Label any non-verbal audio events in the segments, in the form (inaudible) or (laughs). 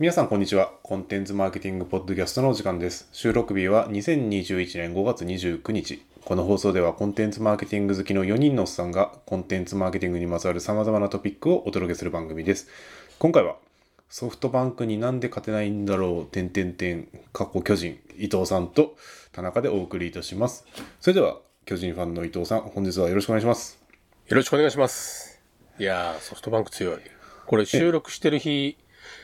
皆さんこんにちは。コンテンツマーケティングポッドキャストのお時間です。収録日は2021年5月29日。この放送ではコンテンツマーケティング好きの4人のおっさんがコンテンツマーケティングにまつわる様々なトピックをお届けする番組です。今回はソフトバンクになんで勝てないんだろう、点点点、過去巨人、伊藤さんと田中でお送りいたします。それでは巨人ファンの伊藤さん、本日はよろしくお願いします。よろしくお願いします。いやー、ソフトバンク強い。これ収録してる日、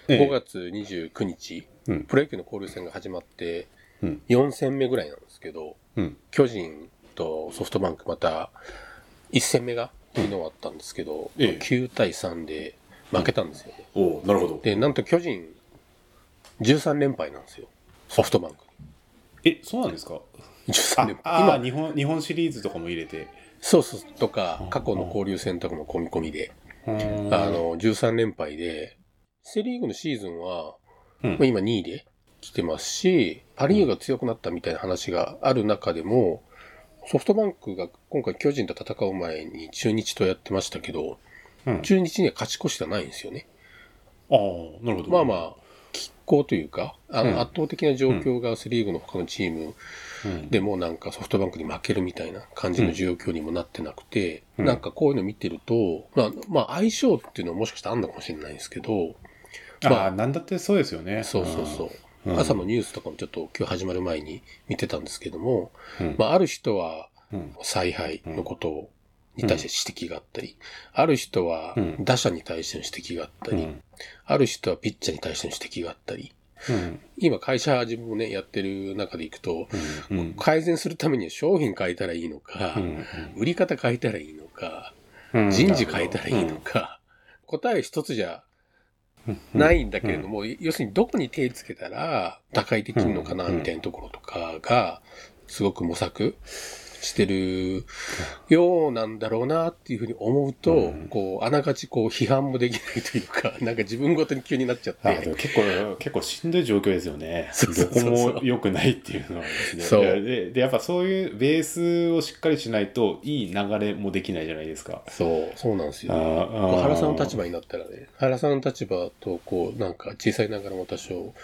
5月29日、うんプロ野球の交流戦が始まって、うん4戦目ぐらいなんですけど、うん。巨人とソフトバンクまた、1戦目が昨日あったんですけど、ええ9対3で負けたんですよね。おなるほど。で、なんと巨人、13連敗なんですよ。ソフトバンク。え、そうなんですか？13連あ敗。あー、日本、日本シリーズとかも入れて。そうそう、とか、過去の交流戦とかも込み込みで、ああの、13連敗で、セリーグのシーズンは、うん。まあ今2位で来てますし、パリーグが強くなったみたいな話がある中でも、ソフトバンクが今回巨人と戦う前に中日とやってましたけど、うん。中日には勝ち越してはないんですよね。ああ、なるほど。まあまあ、拮抗というか、あの、うん。圧倒的な状況がセリーグの他のチームうん。でもなんかソフトバンクに負けるみたいな感じの状況にもなってなくて、うん。なんかこういうの見てると、まあ、まあ相性っていうのはもしかしたらあんのかもしれないんですけど、ああ、なんだってそうですよね。そうそうそう。うん朝のニュースとかもちょっと今日始まる前に見てたんですけども、うん。まあある人はうん。采配のことに対して指摘があったり、ある人はうん打者に対しての指摘があったり、うんある人はピッチャーに対しての指摘があったり、うん。今会社自分もね、やってる中でいくと、うん。うん。改善するためには商品変えたらいいのか、うん売り方変えたらいいのか、うん人事変えたらいいのか、答え一つじゃないんだけれども、要するにどこに手つけたら打開できるのかな、うん。みたいなところとかが、すごく模索してるようなんだろうなっていうふうに思うと、うんこう、あながちこう批判もできないというか、(laughs) なんか自分ごとに急になっちゃって、も結構、結構しんどい状況ですよね。そこも良くないっていうのはですね。そうでで、やっぱそういうベースをしっかりしないと、いい流れもできないじゃないですか。そう、そうなんですよ。あこう原さんの立場。場になったらね、原さんの立場と、こう、なんか小さいながらも多少、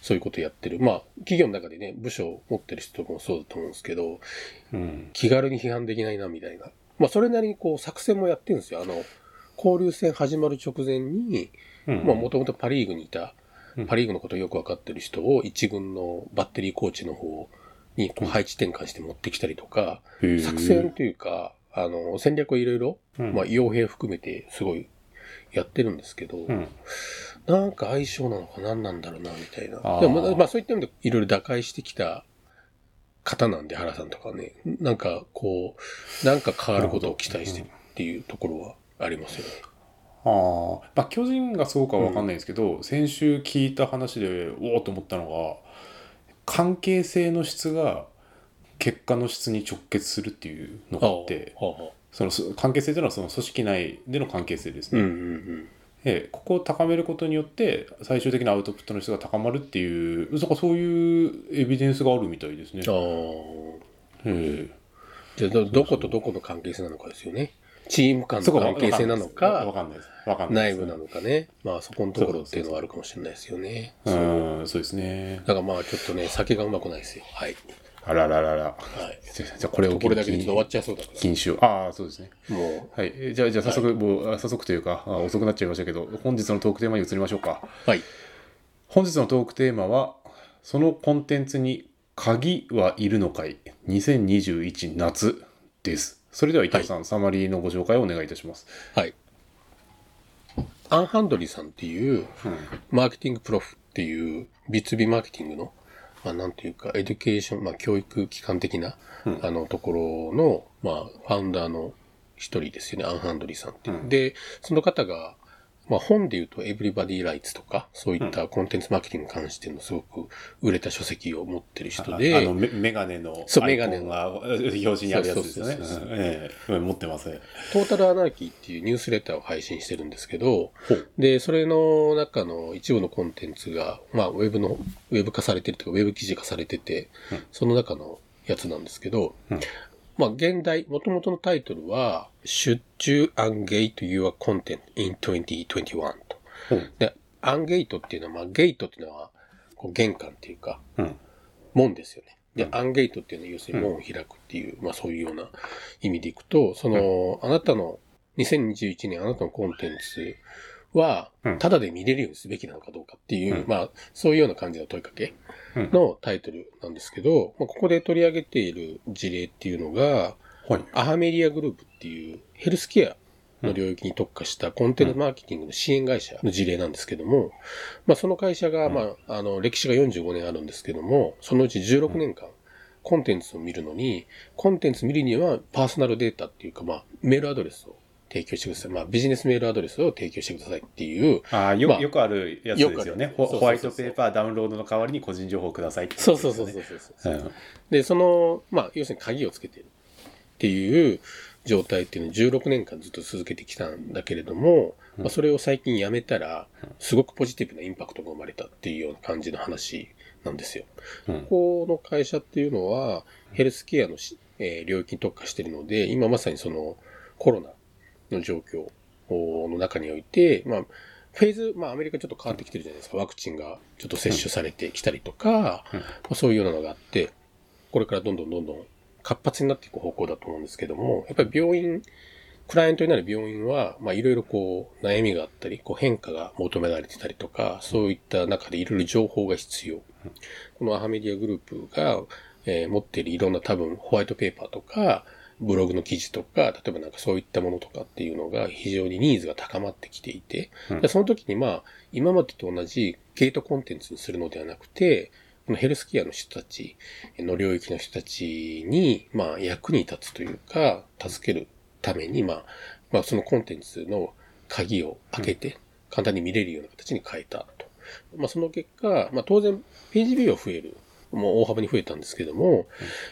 そういうことやってる。まあ、企業の中でね、部署を持ってる人もそうだと思うんですけど、うん。気軽に批判できないな、みたいな。まあ、それなりにこう、作戦もやってるんですよ。あの、交流戦始まる直前に、うんまあ、もともとパリーグにいたうん、パリーグのことをよくわかってる人を一軍のバッテリーコーチの方にこう配置転換して持ってきたりとか、へー作戦というか、あの、戦略をいろいろ、うんまあ、傭兵含めてすごいやってるんですけど、うん。なんか相性なのか何なんだろうな、みたいな。でもまあ、まあそういった意味でいろいろ打開してきた方なんで、原さんとかね。なんかこう、なんか変わることを期待してるっていうところはありますよね。ああ、まあ、巨人がそうかわかんないですけど、先週聞いた話で、おおと思ったのが、関係性の質が結果の質に直結するっていうのがあって、はあはあそのそ関係性というのはその組織内での関係性ですね。うんうんうん。でここを高めることによって最終的なアウトプットの質が高まるっていうなんかそういうエビデンスがあるみたいですね。ああ。ええじゃあど、どことどこの関係性なのかですよね。チーム間の関係性なのわか、かんないです。わかんないです。内部なのかね。まあそこのところっていうのはあるかもしれないですよね。うん、そうですね。だからまあちょっとね、酒がうまくないですよ。はい。あらららら。はい。じゃこれをこれだけでちょっと終わっちゃいそうだか禁酒を。ああ、そうですね。ら。もはい。えじゃあ、じゃあ早速、もう、あ早速というか、あ遅くなっちゃいましたけど、本日のトークテーマに移りましょうか。う、はい。本日のトークテーマは、そのコンテンツに鍵はいるのかい ?2021 夏です。それでは伊藤さん、サマリーのご紹介をお願いいたします。はい。アンハンドリーさんっていう、 MarketingProfs っていう、B2B マーケティングの、まあなんていうか、エデュケーション、まあ教育機関的な、あのところの、まあファウンダーの一人ですよね、アンハンドリーさんっていう。で、その方が、まあ本で言うと Everybody Rights とか、そういったコンテンツマーケティングに関してのすごく売れた書籍を持ってる人で、あの、メメガネのそうアイコンが表示にあるやつですよね。ええ持ってます。トータルアナーキーっていうニュースレターを配信してるんですけどで、それの中の一部のコンテンツが、まあ、ウェブの、ウェブ化されてるというか、ウェブ記事化されてて、その中のやつなんですけど、うんまあ、現代、元々のタイトルは、Should you engage your content in 2021と。ほうで、アンゲートっていうのは、まあ、ゲートっていうのは、こう玄関っていうか、うん。門ですよね。で、うんアンゲートっていうのは要するに門を開くっていう、まあそういうような意味でいくと、その、あなたの、2021年あなたのコンテンツはうん、ただで見れるようにすべきなのかどうかっていう、うん。まあそういうような感じの問いかけうん。のタイトルなんですけど、まあ、ここで取り上げている事例っていうのが、はい。アハメリアグループっていうヘルスケアの領域に特化したコンテンツマーケティングの支援会社の事例なんですけども、まあその会社が、まあ、あの、歴史が45年あるんですけども、そのうち16年間、コンテンツを見るのに、コンテンツ見るにはパーソナルデータっていうか、まあ、メールアドレスを提供してください。まあ、ビジネスメールアドレスを提供してくださいっていう、ああ、よ、まあよくあるやつですよね。ホワイトペーパーダウンロードの代わりに個人情報をくださいってそう。そうそうそうそうそう。うんで、その、まあ、要するに鍵をつけてるっていう状態っていうのを16年間ずっと続けてきたんだけれども、まあ、それを最近やめたら、すごくポジティブなインパクトが生まれたっていうような感じの話なんですよ。うんここの会社っていうのは、ヘルスケアのし、えー領域に特化しているので、今まさにそのコロナの状況の中において、まあ、フェーズ、まあアメリカちょっと変わってきてるじゃないですか。ワクチンがちょっと接種されてきたりとか、うんまあそういうようなのがあって、これからどんどんどんどん活発になっていく方向だと思うんですけども、やっぱり病院、クライアントになる病院は、まあいろいろこう悩みがあったり、こう変化が求められてたりとか、そういった中でいろいろ情報が必要。このアハメディアグループが、えー持っているいろんな多分ホワイトペーパーとか、ブログの記事とか、例えばなんかそういったものとかっていうのが非常にニーズが高まってきていて、うんでその時にまあ、今までと同じゲートコンテンツにするのではなくて、このヘルスケアの人たちの領域の人たちに、まあ、役に立つというか、助けるために、まあ、まあ、そのコンテンツの鍵を開けて、簡単に見れるような形に変えたと。まあ、その結果、まあ、当然、ページビューは増える。もう大幅に増えたんですけども、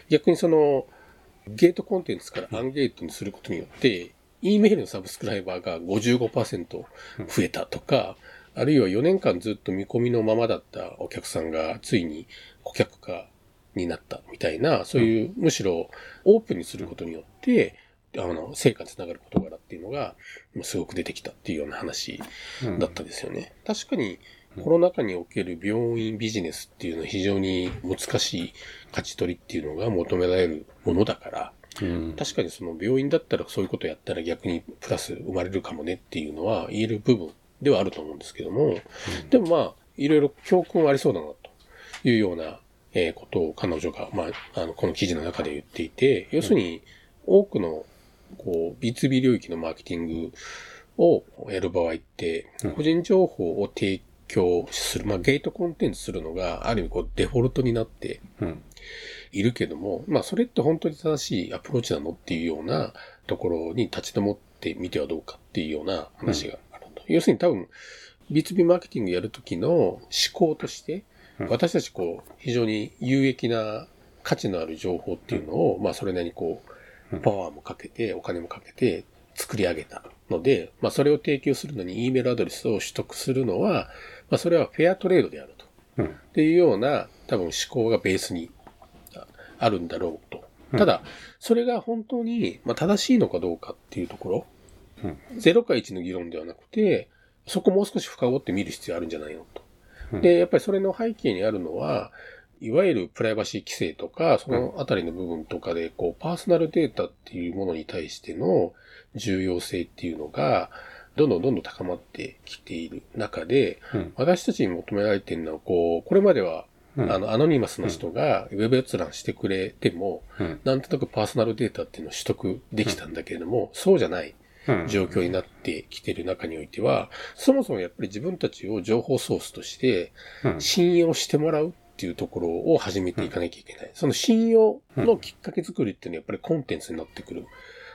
逆にその、ゲートコンテンツからアンゲートにすることによって、E メールのサブスクライバーが55%増えたとか、あるいは4年間ずっと見込みのままだったお客さんがついに顧客化になったみたいな、そういう、むしろオープンにすることによって、あの、成果につながる事柄っていうのが、すごく出てきたっていうような話だったですよね。確かに、コロナ禍における病院ビジネスっていうのは非常に難しい勝ち取りっていうのが求められるものだから、うん。確かにその病院だったらそういうことやったら逆にプラス生まれるかもねっていうのは言える部分ではあると思うんですけども、でもまあ、いろいろ教訓はありそうだなというような、えーことを彼女が、まあ、あの、この記事の中で言っていて、要するに多くの、こう、B2B 領域のマーケティングをやる場合ってうん、個人情報を提供する、まあ、ゲートコンテンツするのが、ある意味こう、デフォルトになってうん。いるけども、まあそれって本当に正しいアプローチなのっていうようなところに立ち止まってみてはどうかっていうような話があると。要するに多分 B2B マーケティングやるときの思考としてうん、私たちこう非常に有益な価値のある情報っていうのを、まあそれなりにこう、うん。パワーもかけて、お金もかけて作り上げたので、まあそれを提供するのに E メールアドレスを取得するのは、まあそれはフェアトレードであると。うんっていうような多分思考がベースにああるんだろうと。ただ、それが本当に、まあ、正しいのかどうかっていうところ、うん0か1の議論ではなくて、そこもう少し深掘って見る必要あるんじゃないのと。うんで、やっぱりそれの背景にあるのは、いわゆるプライバシー規制とか、そのあたりの部分とかで、こう、パーソナルデータっていうものに対しての重要性っていうのが、どんどんどんどん高まってきている中で、うん。私たちに求められているのは、こう、これまでは、うん。あの、アノニマスの人がウェブ閲覧してくれても、うん。なんとなくパーソナルデータっていうのを取得できたんだけれども、そうじゃないうん。状況になってきている中においては、そもそもやっぱり自分たちを情報ソースとしてうん。信用してもらうっていうところを始めていかなきゃいけない。その信用のきっかけ作りっていうのはやっぱりコンテンツになってくる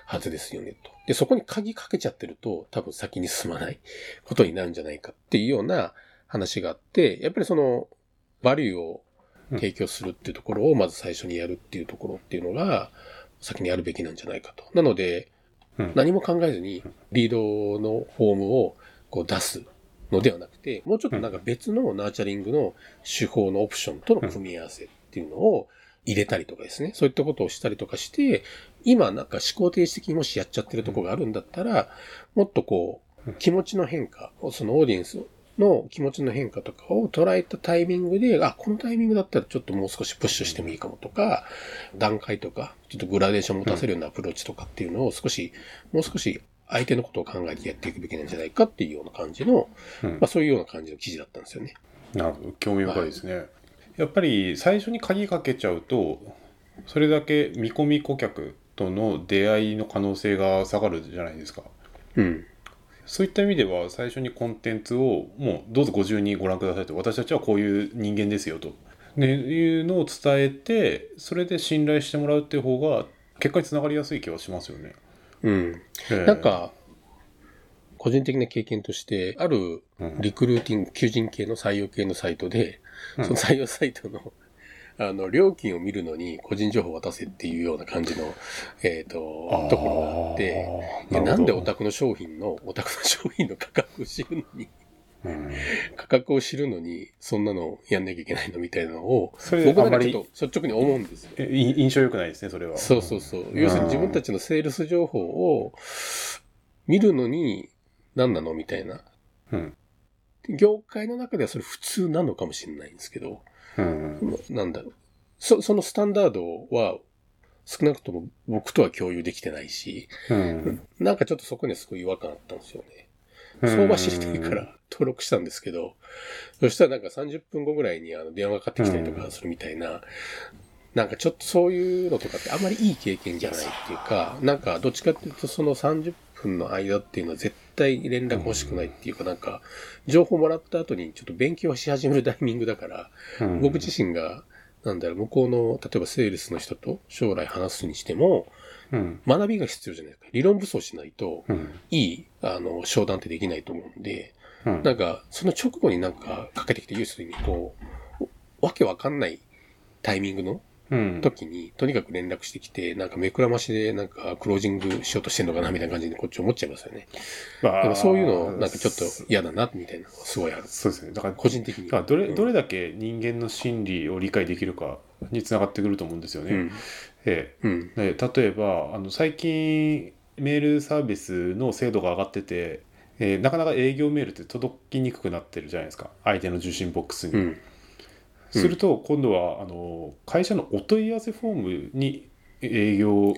はずですよねと。で、そこに鍵かけちゃってると多分先に進まない (laughs) ことになるんじゃないかっていうような話があって、やっぱりそのバリューを提供するっていうところをまず最初にやるっていうところっていうのが先にやるべきなんじゃないかと。なので、うん何も考えずにリードのフォームをこう出すのではなくて、もうちょっとなんか別のナーチャリングの手法のオプションとの組み合わせっていうのを入れたりとかですね。そういったことをしたりとかして、今なんか思考停止的にもしやっちゃってるところがあるんだったら、もっとこう、気持ちの変化をそのオーディエンスの気持ちの変化とかを捉えたタイミングで、あ、このタイミングだったらちょっともう少しプッシュしてもいいかもとか、段階とか、ちょっとグラデーション持たせるようなアプローチとかっていうのを少し、もう少し相手のことを考えてやっていくべきなんじゃないかっていうような感じの、うん。まあそういうような感じの記事だったんですよね。なるほど。興味深いですね、やっぱり最初に鍵かけちゃうとそれだけ見込み顧客との出会いの可能性が下がるじゃないですかうん。そういった意味では最初にコンテンツをもうどうぞご自由にご覧くださいと私たちはこういう人間ですよと、ね、いうのを伝えてそれで信頼してもらうっていう方が結果につながりやすい気はしますよね。うん。ええなんか、個人的な経験として、あるうんリクルーティング、求人系の採用系のサイトで、うんその採用サイトの、あの、料金を見るのに個人情報を渡せっていうような感じの、えっ、と、ところがあって、いやなんでオタクの商品の、オタクの商品の価格を知るのに、うん価格を知るのに、そんなのやんなきゃいけないのみたいなのを、それ僕なんかちょっと率直に思うんですよ。えい印象良くないですねそれは。そうそうそう。要するに自分たちのセールス情報を見るのに何なのみたいな。うん業界の中ではそれ普通なのかもしれないんですけど、うんなんだろう。そそのスタンダードは少なくとも僕とは共有できてないし、うんなんかちょっとそこにはすごい違和感あったんですよね。うん相場知りたいから登録したんですけど、そしたらなんか30分後ぐらいにあの電話がかかってきたりとかするみたいな、なんかちょっとそういうのとかってあんまりいい経験じゃないっていうか、なんかどっちかっていうとその30分の間っていうのは絶対連絡欲しくないっていうか、なんか情報もらった後にちょっと勉強し始めるタイミングだから、うん。僕自身がなんだろう、向こうの、例えばセールスの人と将来話すにしても、うん。学びが必要じゃないですか。理論武装しないと、うん。いい、あの、商談ってできないと思うんで、うん。なんか、その直後になんかかけてきて、要するにこう、わけわかんないタイミングのうん時に、とにかく連絡してきて、なんか目くらましでなんかクロージングしようとしてんのかなみたいな感じでこっち思っちゃいますよね。まあそういうの、なんかちょっと嫌だな、みたいなのがすごいある。そうですねだから個人的に。どれうんどれだけ人間の心理を理解できるかにつながってくると思うんですよね。うん。えうん。例えばあの最近メールサービスの精度が上がってて、えーなかなか営業メールって届きにくくなってるじゃないですか相手の受信ボックスに。うん。すると今度はあの会社のお問い合わせフォームに営業を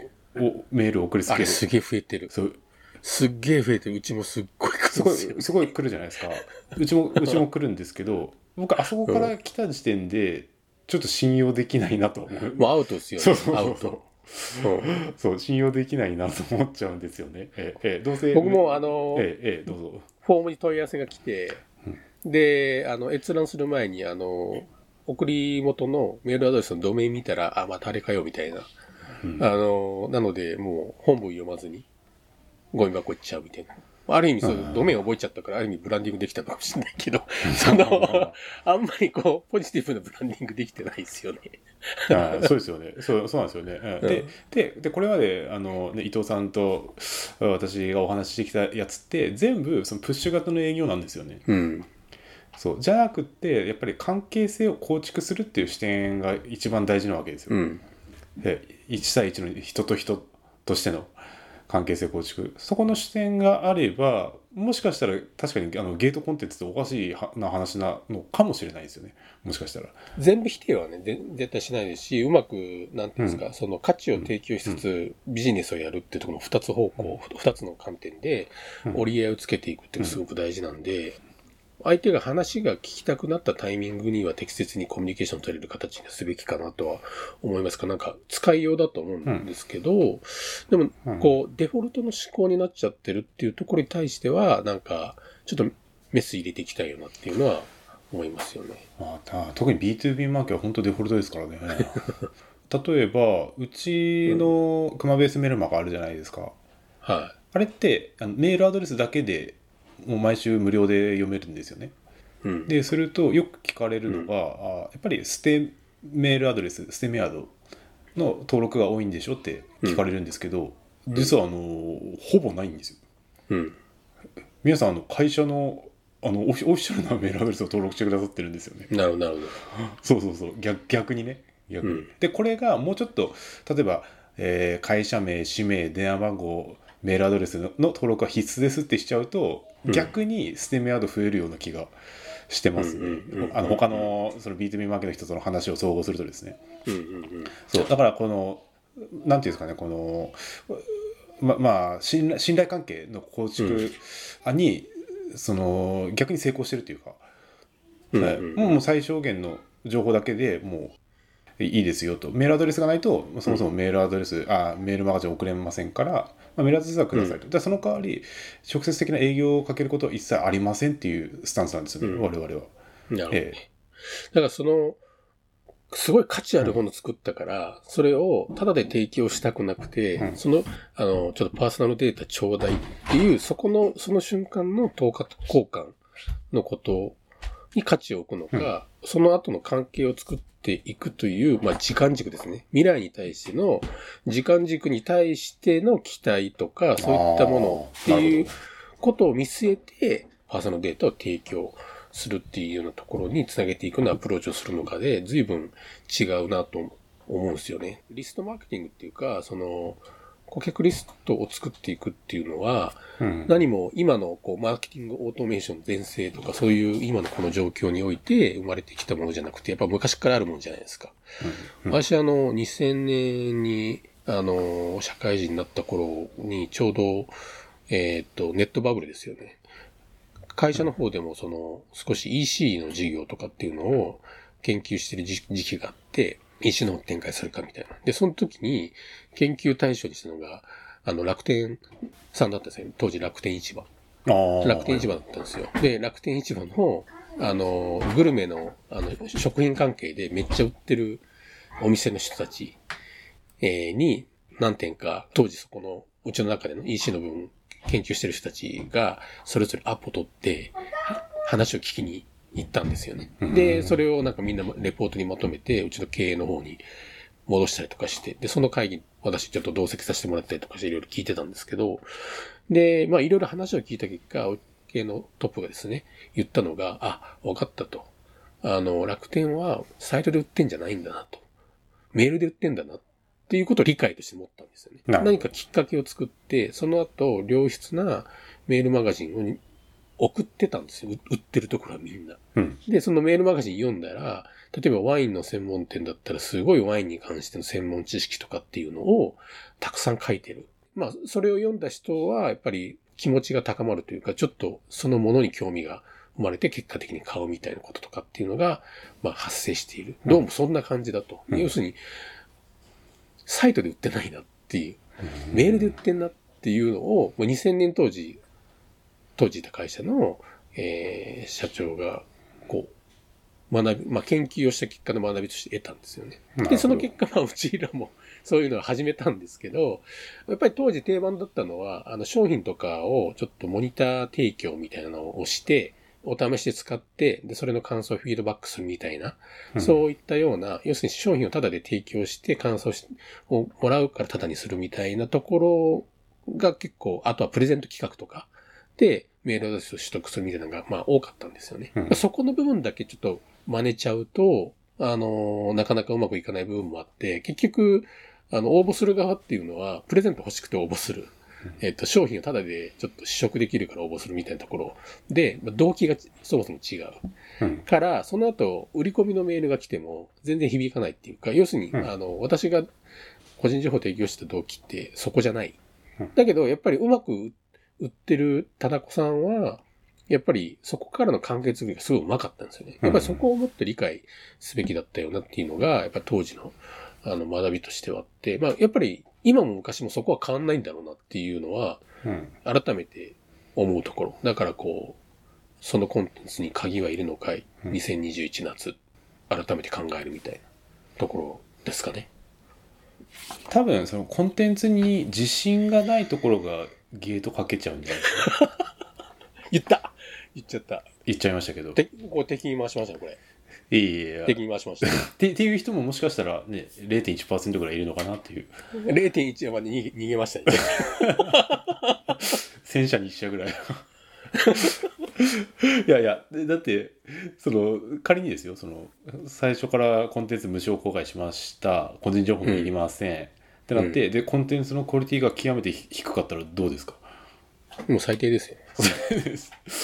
メールを送りつける。あれすげえ増えてる。そうすっげえ増えてる。うちもすっごい来すごいすごい来るじゃないですか。うちも (laughs) うちも来るんですけど僕あそこから来た時点でちょっと信用できないなと思う。もうアウトですよね。そうそうアウそうそうそう信用できないなと思っちゃうんですよね。ええええどうせ僕もあの、ええええどうぞ。フォームに問い合わせが来て、で、あの、閲覧する前に、あの、送り元のメールアドレスのドメイン見たら、あ、またあれかよ、みたいな。うんあの、なので、もう本文読まずに、ゴミ箱行っちゃうみたいな。ある意味、そううんドメイン覚えちゃったから、ある意味ブランディングできたのかもしれないけど、その、あんまりこう、ポジティブなブランディングできてないですよね。あそうですよね。そうそうなんですよね。うんでででこれまであの、ね、伊藤さんと私がお話ししてきたやつって全部そのプッシュ型の営業なんですよね。うん。そうじゃなくってやっぱり関係性を構築するっていう視点が一番大事なわけですよ。うん。で1対1の人と人としての関係性構築そこの視点があればもしかしたら確かにあのゲートコンテンツっておかしいはな話なのかもしれないですよねもしかしたら。全部否定はね、で絶対しないですし、うまく、なんていうんですか、その価値を提供しつつ、ビジネスをやるっていうところの二つ方向、二つの観点でうん折り合いをつけていくっていうのがすごく大事なんで、相手が話が聞きたくなったタイミングには適切にコミュニケーションを取れる形にすべきかなとは思いますかなんか使いようだと思うんですけど、でもうんこうデフォルトの思考になっちゃってるっていうところに対してはなんかちょっとメス入れていきたいよなっていうのは思いますよね。まあ、た特に B2B マーケは本当デフォルトですからね。例えばうちのクマベースメルマガあるじゃないですか。はあれってあのメールアドレスだけでもう毎週無料で読めるんですよね。い。うん。でするとよく聞かれるのが、あやっぱり捨てメールアドレス捨てメアドの登録が多いんでしょって聞かれるんですけど、実はあのほぼないんですよ。うん。皆さんあの会社のあのオフィオフィシャルなメールアドレスを登録してくださってるんですよね。なるほど、なるほど。そうそうそう逆逆にね逆に、うんでこれがもうちょっと例えば、えー会社名氏名電話番号メールアドレスの登録は必須ですってしちゃうと、逆にステムアド増えるような気がしてますね。あの他のその B2B マーケの人との話を総合するとですね。そう。だからこのなんていうんですかねこのままあ信頼信頼関係の構築に、その逆に成功してるというか、はい。もう最小限の情報だけでもういいですよと。メールアドレスがないとそもそもメールアドレス、あメールマガジン送れませんから、まあ、メールアドレスはくださいと、うん、その代わり直接的な営業をかけることは一切ありませんっていうスタンスなんですよね、うん、我々は。なるほど、ええ、だからそのすごい価値あるものを作ったから、それをただで提供したくなくて、うん、その、あの、ちょっとパーソナルデータちょうだいっていう、そこの、その瞬間の等価交換のことに価値を置くのか、うん、その後の関係を作っていくという、まあ、時間軸ですね。未来に対しての、時間軸に対しての期待とか、そういったものっていうことを見据えて、パーソナルデータを提供するっていうようなところにつなげていくのアプローチをするのかで、随分違うなと思うんですよね。リストマーケティングっていうか、その、顧客リストを作っていくっていうのは、うん、何も今のこうマーケティングオートメーション全盛とかそういう今のこの状況において生まれてきたものじゃなくて、やっぱ昔からあるものじゃないですか。うんうん、私あの、2000年に、あの、社会人になった頃にちょうど、えっ、と、ネットバブルですよね。会社の方でもその少し EC の事業とかっていうのを研究してる時期があって、EC の方展開するかみたいな。で、その時に研究対象にしたのが、あの楽天さんだったんですよ。当時楽天市場。楽天市場だったんですよ。で、楽天市場の、あの、グルメの、あの、食品関係でめっちゃ売ってるお店の人たち、えー、に何点か、当時そこの、うちの中での EC の部分研究してる人たちが、それぞれアポ取って、話を聞きに行ったんですよね。で、それをなんかみんなレポートにまとめて、うちの経営の方に戻したりとかして、で、その会議、私ちょっと同席させてもらったりとかしていろいろ聞いてたんですけど、で、まあいろいろ話を聞いた結果、経営のトップがですね、言ったのが、あ、分かったと。あの、楽天はサイトで売ってんじゃないんだなと。メールで売ってんだなっっていうことを理解として持ったんですよね。何かきっかけを作って、その後、良質なメールマガジンを送ってたんですよ。売ってるところはみんな、うん。で、そのメールマガジン読んだら、例えばワインの専門店だったらすごいワインに関しての専門知識とかっていうのをたくさん書いてる。まあ、それを読んだ人はやっぱり気持ちが高まるというか、ちょっとそのものに興味が生まれて結果的に買うみたいなこととかっていうのが、まあ発生している。どうもそんな感じだと。うん、要するに、サイトで売ってないなっていう、メールで売ってんなっていうのを、2000年当時、当時いた会社の、えー、社長が、こう、学び、まあ、研究をした結果の学びとして得たんですよね。で、その結果、まあ、うちらもそういうのを始めたんですけど、やっぱり当時定番だったのは、あの、商品とかをちょっとモニター提供みたいなのをして、お試しで使って、で、それの感想をフィードバックするみたいな、うん、そういったような、要するに商品をタダで提供して感想をもらうからタダにするみたいなところが結構、あとはプレゼント企画とかでメールアドレスを取得するみたいなのが、まあ多かったんですよね。うん、そこの部分だけちょっと真似ちゃうと、あの、なかなかうまくいかない部分もあって、結局、あの、応募する側っていうのは、プレゼント欲しくて応募する。えっと、商品をタダでちょっと試食できるから応募するみたいなところで、動機がそもそも違う。うん、から、その後、売り込みのメールが来ても全然響かないっていうか、要するに、うん、あの、私が個人情報提供した動機ってそこじゃない。だけど、やっぱりうまく売ってる田中さんは、やっぱりそこからの関係づくりがすごいうまかったんですよね。やっぱりそこをもっと理解すべきだったよなっていうのが、やっぱ当時のあの学びとしてはあって、まあやっぱり今も昔もそこは変わんないんだろうなっていうのは、改めて思うところ。だからこう、そのコンテンツに鍵はいるのかい、2021夏、改めて考えるみたいなところですかね。多分、そのコンテンツに自信がないところがゲートかけちゃうんじゃないですか？(laughs) 言った言っちゃった。言っちゃいましたけど。てこう敵に回しましたね、これ。いいい敵に回しました。っ (laughs) てっていう人ももしかしたらね、0.1%ぐらいいるのかなっていう。0.1まで逃げ逃げましたね。(laughs) 戦車にしちゃうぐらい。いやいや、だって、その、仮にですよ、その、最初からコンテンツ無償公開しました。個人情報もいりません。うん、ってなって、でコンテンツのクオリティが極めて低かったらどうですか？もう最低ですよ。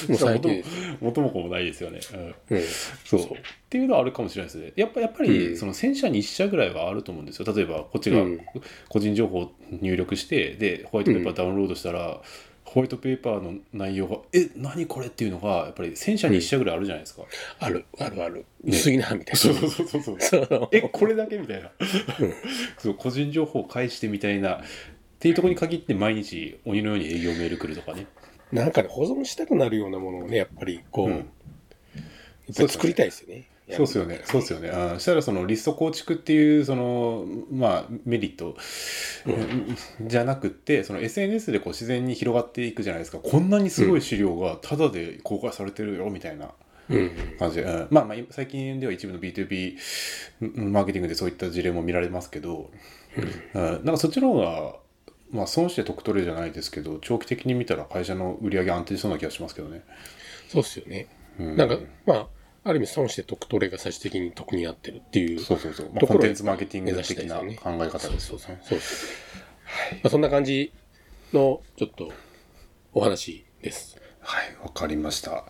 もう最低です。元も子もないですよね、うん。うん。そう。っていうのはあるかもしれないですね。やっぱやっぱり、うん。その1000社に1社ぐらいはあると思うんですよ例えばこっちがうん個人情報を入力してでホワイトペーパーダウンロードしたら、ホワイトペーパーの内容が「え何これ?」っていうのがやっぱり1000社に1社ぐらいあるじゃないですか、ある、あるある。薄いな、みたいな。そうそうそうそうそうえこれだけみたいな、そう個人情報を返してみたいなっていうところに限って毎日鬼のように営業メール来るとかねなんかね、保存したくなるようなものをね、やっぱり、こう、うんやっぱり作りたいですよね。そうですよね、そうですよね。あーしたらそのリスト構築っていうそのまあメリット、じゃなくってその SNS でこう自然に広がっていくじゃないですか。こんなにすごい資料がタダで公開されてるよみたいなうん。感じで、うんまあまあ最近では一部の B2B マーケティングでそういった事例も見られますけど、うんなんかそっちの方がまあ損して得取れじゃないですけど長期的に見たら会社の売り上げ安定しそうな気がしますけどね。そうっすよね。うんなんか、まあ、ある意味損して得取れが最終的に得になってるっていうそうそうそう。まあ、コンテンツマーケティング的な考え方ですよね。そうそうそうですね。まあ、そんな感じの、ちょっと、お話です。はい、わかりました。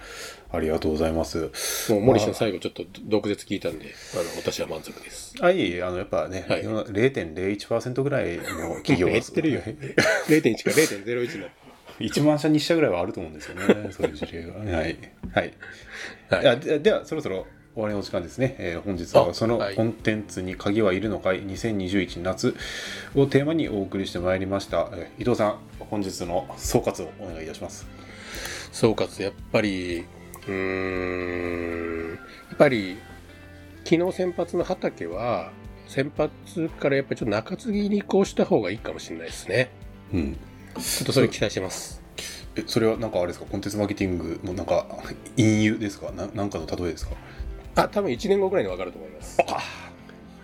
ありがとうございます。もう、森氏の最後、ちょっと毒舌聞いたんで、あの、私は満足です。あ、いえいえ、あの、やっぱね、はい世の中0.01%ぐらいの企業が減ってるよ。(laughs) 0.1か0.01になる。(laughs) 1万社に社ぐらいはあると思うんですよね、(laughs) そういう事例が。はい。はい。はいででは、そろそろ終わりのお時間ですね。えー本日はあそのはいコンテンツに鍵はいるのかい？2021夏をテーマにお送りしてまいりました。えー伊藤さん、本日の総括をお願いいたします。総括、やっぱり、うーん、やっぱり、昨日先発の畑は、先発からやっぱりちょっと中継ぎに移行した方がいいかもしれないですね。うん。ちょっとそれ期待してます。え、それはなんかあれですか、コンテンツマーケティングのなんか、隠喩ですか？ななんかの例えですか？あ、多分1年後ぐらいに分かると思います。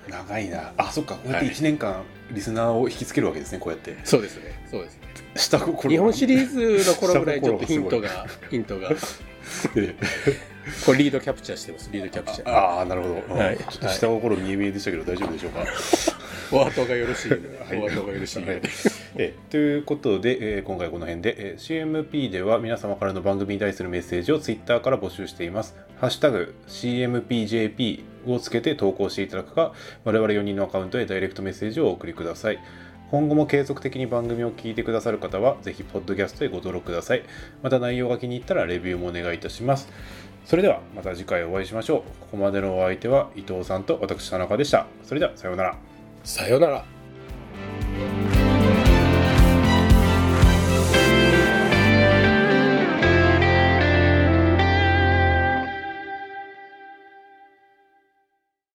長いな。あそっか。こうやってはい。1年間リスナーを引きつけるわけですねこうやって。そうですね。そうですね。下心。日本シリーズの頃ぐらいちょっとヒント下が、ヒントが、え (laughs) これリードキャプチャーしてます、リードキャプチャー。ああなるほど、はい。ちょっと下心見え見えでしたけど大丈夫でしょうか？お後がよろしい、お後がよろしい。ということで、えー今回この辺で、えー CMP では皆様からの番組に対するメッセージを Twitter から募集しています。ハッシュタグ CMPJP をつけて投稿していただくか、我々4人のアカウントへダイレクトメッセージをお送りください。今後も継続的に番組を聞いてくださる方は、ぜひ、ポッドキャストへご登録ください。また内容が気に入ったらレビューもお願いいたします。それでは、また次回お会いしましょう。ここまでのお相手は伊藤さんと私、田中でした。それでは、さようなら。さようなら。